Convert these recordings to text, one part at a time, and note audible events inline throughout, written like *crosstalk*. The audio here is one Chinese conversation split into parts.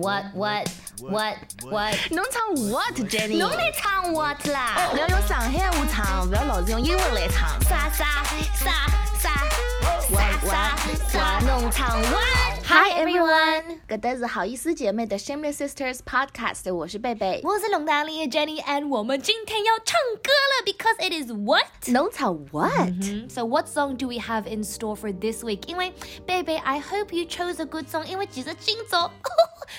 what what what what？侬唱 what Jenny？侬来唱 what 啦？不要用上海话唱，不要老是用英文来唱。啥啥啥啥啥啥啥？侬唱 what？ Hi everyone，搿搭是好意思姐妹的 Shameless Sisters Podcast，我是贝贝。我是龙大丽的 Jenny，and 我们今天要唱歌了，because it is what？侬唱 what？ Mhm. So what song do we have in store for this week? 因为贝贝，I hope you chose a good song，因为其实今周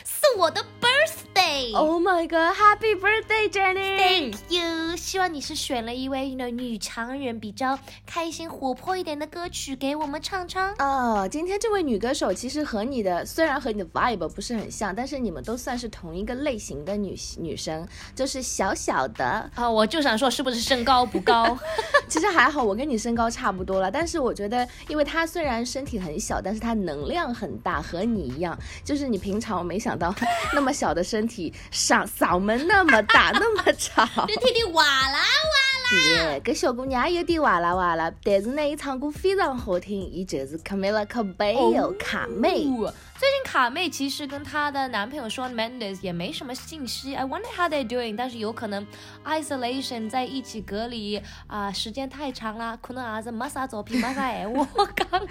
是我的 birthday。Oh my god，Happy birthday Jenny！Thank you，希望你是选了一位 you know 女强人比较开心活泼一点的歌曲给我们唱唱。哦，今天这位女歌手其实和你的虽然和你的 vibe 不是很像，但是你们都算是同一个类型的女女生，就是小小的。啊、我就想说，是不是身高不高？*laughs* *laughs* 其实还好，我跟你身高差不多了，但是我觉得，因为她虽然身体很小，但是她能量很大，和你一样，就是你平常我没想到那么小的身体，嗓嗓门那么大，那么吵。就天天哇啦哇啦。*laughs* 耶，搿小姑娘也有点哇啦哇啦，但是呢，伊唱歌非常好听，伊就是 Camila Cabello 卡妹。哦最近卡妹其实跟她的男朋友 Shawn Mendes 也没什么信息，I wonder how they're doing。但是有可能 isolation 在一起隔离啊、时间太长了，可能儿子没啥作品，没啥闲话讲了。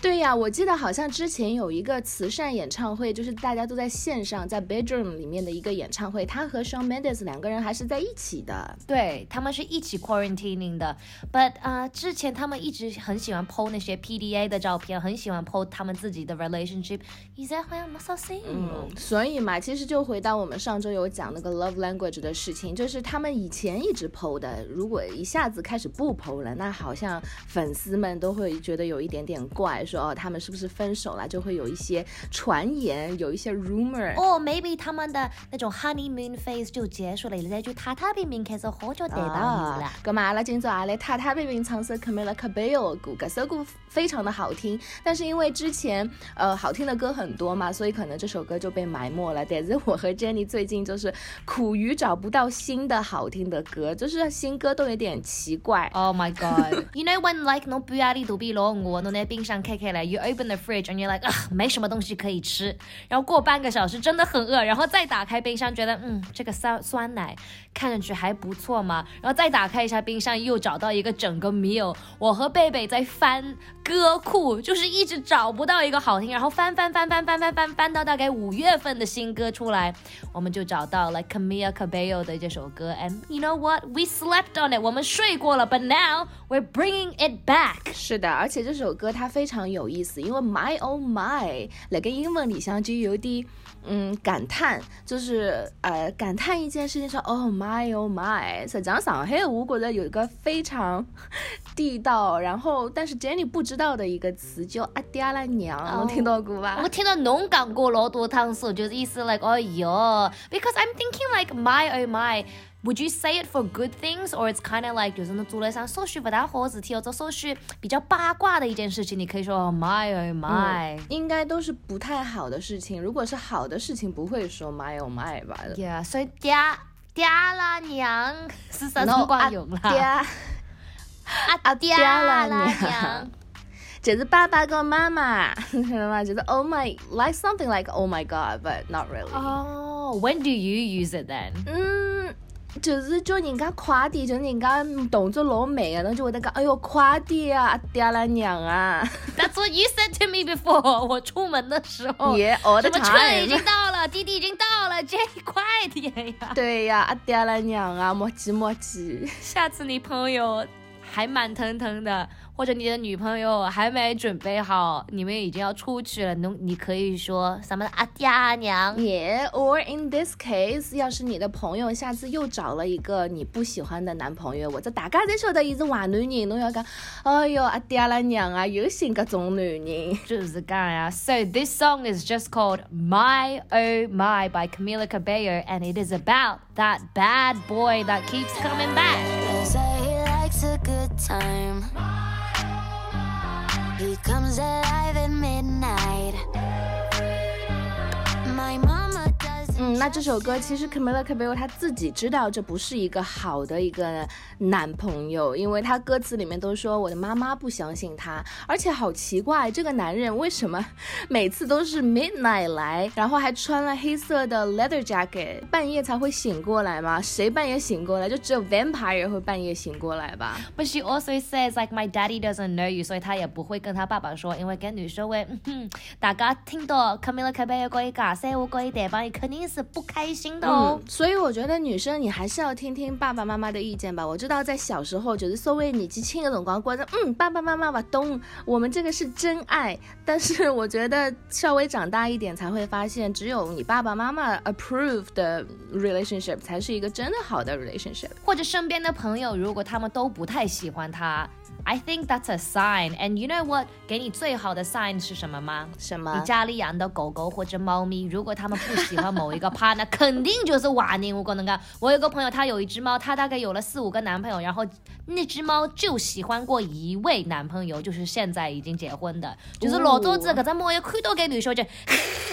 对呀，我记得好像之前有一个慈善演唱会，就是大家都在线上，在 bedroom 里面的一个演唱会，他和 Shawn Mendes 两个人还是在一起的。对他们是一起 quarantining 的，but 啊、之前他们一直很喜欢 PO 那些 PDA 的照片，很喜欢 PO 他们自己的 relationship，现在好像没啥声音了。所以嘛，其实就回到我们上周有讲那个 love language 的事情，就是他们以前一直 PO 的，如果一下子开始不 PO 了，那好像粉丝们都会觉得有一点点怪，说哦他们是不是分手了，就会有一些传言，有一些 rumor。哦、m a y b e 他们的那种 honeymoon phase 就结束了，现在就踏踏平平开始好久对了。咁嘛，阿拉今朝也来踏踏平平唱首 Camila Cabello 的歌，这首歌非常的好听，但是因为之前呃好听的歌很很多嘛，所以可能这首歌就被埋没了。但是我和 Jenny 最近就是苦于找不到新的好听的歌，就是新歌都有点奇怪。Oh my god! *laughs* You know when like 侬半夜里肚皮老饿，侬在冰箱开开来，you open the fridge and you're like 啊，没什么东西可以吃。*laughs* 然后过半个小时真的很饿，然后再打开冰箱，觉得嗯，这个酸酸奶看上去还不错嘛。然后再打开一下冰箱，又找到一个整个 meal。我和贝贝在翻歌库，就是一直找不到一个好听，然后翻翻翻翻翻翻翻翻翻到大概五月份的新歌出来，我们就找到了 Camila Cabello 的这首歌，and you know what? We slept on it，我们睡过了，but now we're bringing it back。是的，而且这首歌它非常有意思，因为 My Oh My 那个英文里向就有点嗯感叹，就是呃感叹一件事情说 Oh My Oh My。实际上上海我觉得有一个非常地道，然后但是 Jenny 不知道的一个词叫阿爹拉娘，听到过吧？我听到侬讲过老多趟数，就是意思 like 哎哟，because I'm thinking like my oh my。Would you say it for good things, or it's kind of like 就是侬做了一桩手续不大好的事体，或者手续比较八卦的一件事情，你可以说 oh my oh my、应该都是不太好的事情，如果是好的事情，不会说 My Oh My 吧 Yeah，所以爹爹啦娘是啥然后辰光用啦？爹。阿爹啦娘。就是爸爸跟妈妈，知道吗？就是 Oh my like something like Oh my God, but not really。Oh, when do you use it then? 嗯，就是叫人家快点，就是人家动作老慢的，侬就会得讲，哎哟，快点啊，阿爹啦娘啊，That's what you said to me before. 我出门的时候，也 all the 么车已经。到了，弟弟已经到了，Jenny 快点呀！对呀，阿爹啦娘啊，莫急莫急。下次你朋友还慢腾腾的，或者你的女朋友还没准备好，你们已经要出去了，侬你可以说什么阿爹阿娘。Yeah, or in this case，要是你的朋友下次又找了一个你不喜欢的男朋友，或者大家侪晓得伊是坏男人，侬要讲，哎哟，阿爹啦娘啊，又寻搿种男人。就是这样呀。So this song is just called My Oh My by Camila Cabello, and it is about that bad boy that keeps coming back. A good time. He comes alive at midnight. 那这首歌其实 Camila Cabello 他自己知道这不是一个好的一个男朋友，因为他歌词里面都说我的妈妈不相信他，而且好奇怪，这个男人为什么 *laughs* 每次都是 midnight 来，然后还穿了黑色的 leather jacket，半夜才会醒过来吗？谁半夜醒过来？就只有 vampire 会半夜醒过来吧。But she also says like my daddy doesn't know you，所以她也不会跟她爸爸说，因为跟女生会，嗯哼，大家听到 Camila Cabello 嗰一架聲，我嗰一地方，肯定是不开心的哦。嗯，所以我觉得女生你还是要听听爸爸妈妈的意见吧。我知道在小时候就是所谓你去亲个辰光，觉得嗯爸爸妈妈吧懂，我们这个是真爱。但是我觉得稍微长大一点才会发现，只有你爸爸妈妈 approve 的 relationship 才是一个真的好的 relationship。或者身边的朋友，如果他们都不太喜欢他，I think that's a sign. And you know what？给你最好的 sign 是什么吗？什么你？家里养的狗狗或者猫咪，如果他们不喜欢某一個 partner，肯定就是壞人。我跟你讲，我有个朋友，他有一只猫，他大概有了四五个男朋友，然后那只猫就喜欢过一位男朋友，就是现在已经结婚的，就是老早子搿只猫一看到搿女小姐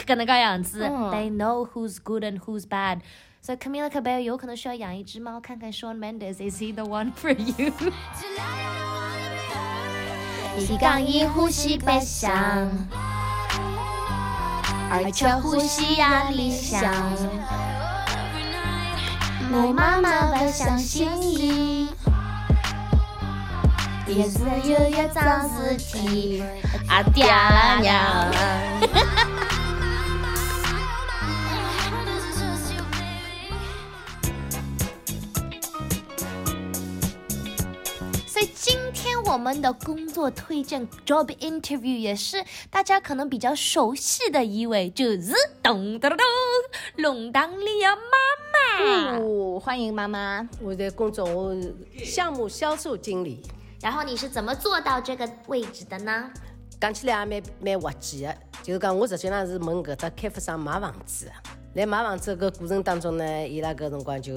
搿能個樣子。嗯 They know who's good and who's bad. So Camila Cabello 有可能需要养一只猫，看看 Shawn Mendes is he the one for you？一杠一呼吸別想。而且呼吸壓力想。我妈妈不相信你，也是有一張屍體，啊嗲啦 *laughs* *laughs* 我们的工作推荐 job interview 也是大家可能比较熟悉的一位，就是咚咚咚咚，龙当里的妈妈。哦，欢迎妈妈。我在工作，我项目销售经理，然后你是怎么做到这个位置的呢？讲起来也蛮蛮滑稽的。就是讲，我实际上是问搿只开发商买房子的，来买房子搿过程当中呢，伊拉搿辰光就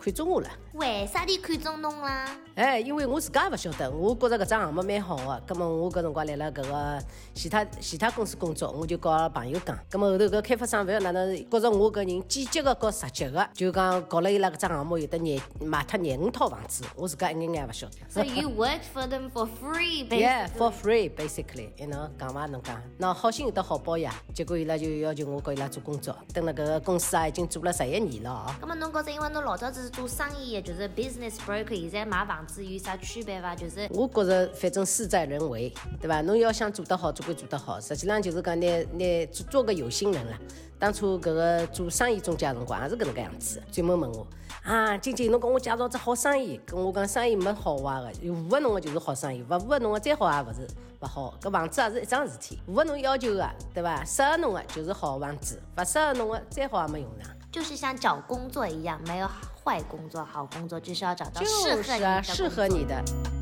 看中我了。为啥你看中侬啦？哎，因为我自家也勿晓得，我觉着搿只项目蛮好的，葛末我搿辰光来了搿个其他其他公司工作，我就告朋友讲，葛末后头搿开发商勿晓得哪能觉着我搿人积极个和实际个，就讲搞了伊拉搿只项目有得廿卖脱廿五套房子，我自家一眼眼也勿晓得。So you worked for them for free, Yeah, for free basically, you know，讲伐侬讲，那好心有得好报呀。结果伊拉就要求我跟伊拉做工作，等了搿个公司啊已经做了十一年了哦。咁么侬觉着，因为侬老早子是做生意就是 business broker，现在买房子有啥区别伐？就是我觉着反正事在人为，对伐？侬要想做得好，总归做得好。实际上就是讲拿拿做做个有心人啦。当初搿个做生意中介辰光也是搿能介样子，专门问我啊，晶晶，侬跟我介绍只好生意，跟我讲生意没好坏的，符合侬的就是好生意，勿符合侬的再好也勿是勿好。搿房子也是一桩事体，符合侬要求的，对伐？适合侬的就是好房子，勿适合侬的再好也没用场。就是像找工作一样，没有坏工作、好工作，就是要找到适合你的、是啊，适合你的。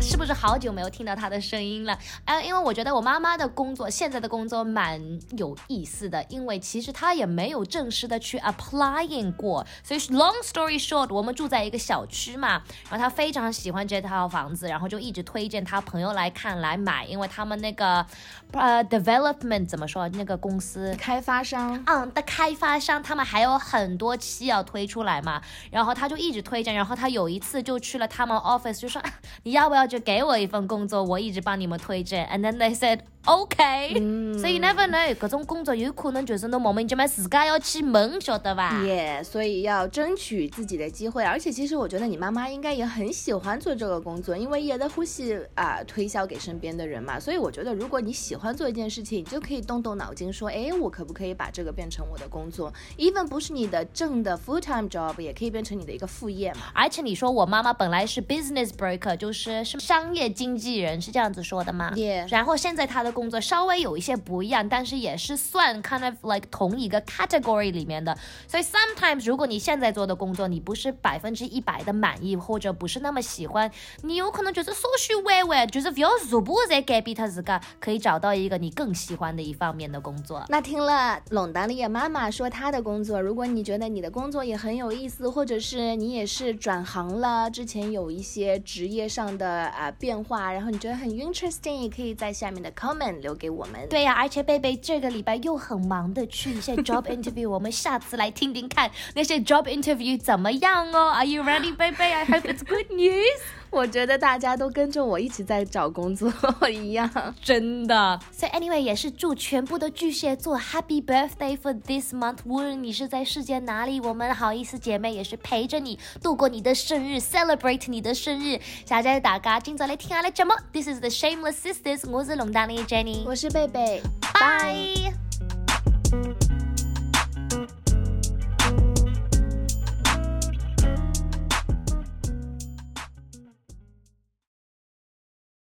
是不是好久没有听到他的声音了？哎，因为我觉得我妈妈的工作，现在的工作蛮有意思的，因为其实她也没有正式的去 applying 过，所以 long story short，我们住在一个小区嘛，然后她非常喜欢这套房子，然后就一直推荐她朋友来看来买，因为他们那个呃 development 怎么说，那个公司开发商，嗯的开发商，他们还有很多期要推出来嘛，然后他就一直推荐，然后他有一次就去了他们 office，就说、你要不要就给我一份工作，我一直帮你们推荐，and then they said OK，、所以 never know，各种工作有可能就是侬莫名其妙自家要去问，晓得吧？耶所以要争取自己的机会。而且其实我觉得你妈妈应该也很喜欢做这个工作，因为也在呼吸啊、推销给身边的人嘛。所以我觉得如果你喜欢做一件事情，你就可以动动脑筋说，哎，我可不可以把这个变成我的工作？even 不是你的正的 full time job，也可以变成你的一个副业嘛。而且你说我妈妈本来是 business broker，就是是商业经纪人，是这样子说的吗 Yeah 然后现在她的工作稍微有一些不一样，但是也是算 kind of like 同一个 category 里面的。所以 sometimes 如果你现在做的工作你不是百分之一百的满意，或者不是那么喜欢，你有可能就是稍许微微，就是不要逐步在改变他自个，可以找到一个你更喜欢的一方面的工作。那听了龙达利的妈妈说她的工作，如果你觉得你的工作也很有意思，或者是你也是转行了，之前有一些职业上的啊、变化，然后你觉得很 interesting，也可以在下面的 comment 留给我们。对呀、而且贝贝这个礼拜又很忙的去一些 job interview，我们下次来听听看那些 job interview 怎么样哦。Are you ready, 贝贝？I hope it's good news. 我觉得大家都跟着我一起在找工作一样。真的。所以 anyway 也是祝全部的巨蟹座 Happy Birthday for this month。无论你是在世界哪里，我们好意思姐妹也是陪着你度过你的生日，celebrate 你的生日。謝謝大家今早来听下你節目。This is the Shameless Sisters，我是龙丹妮 Jenny，我是贝贝，拜。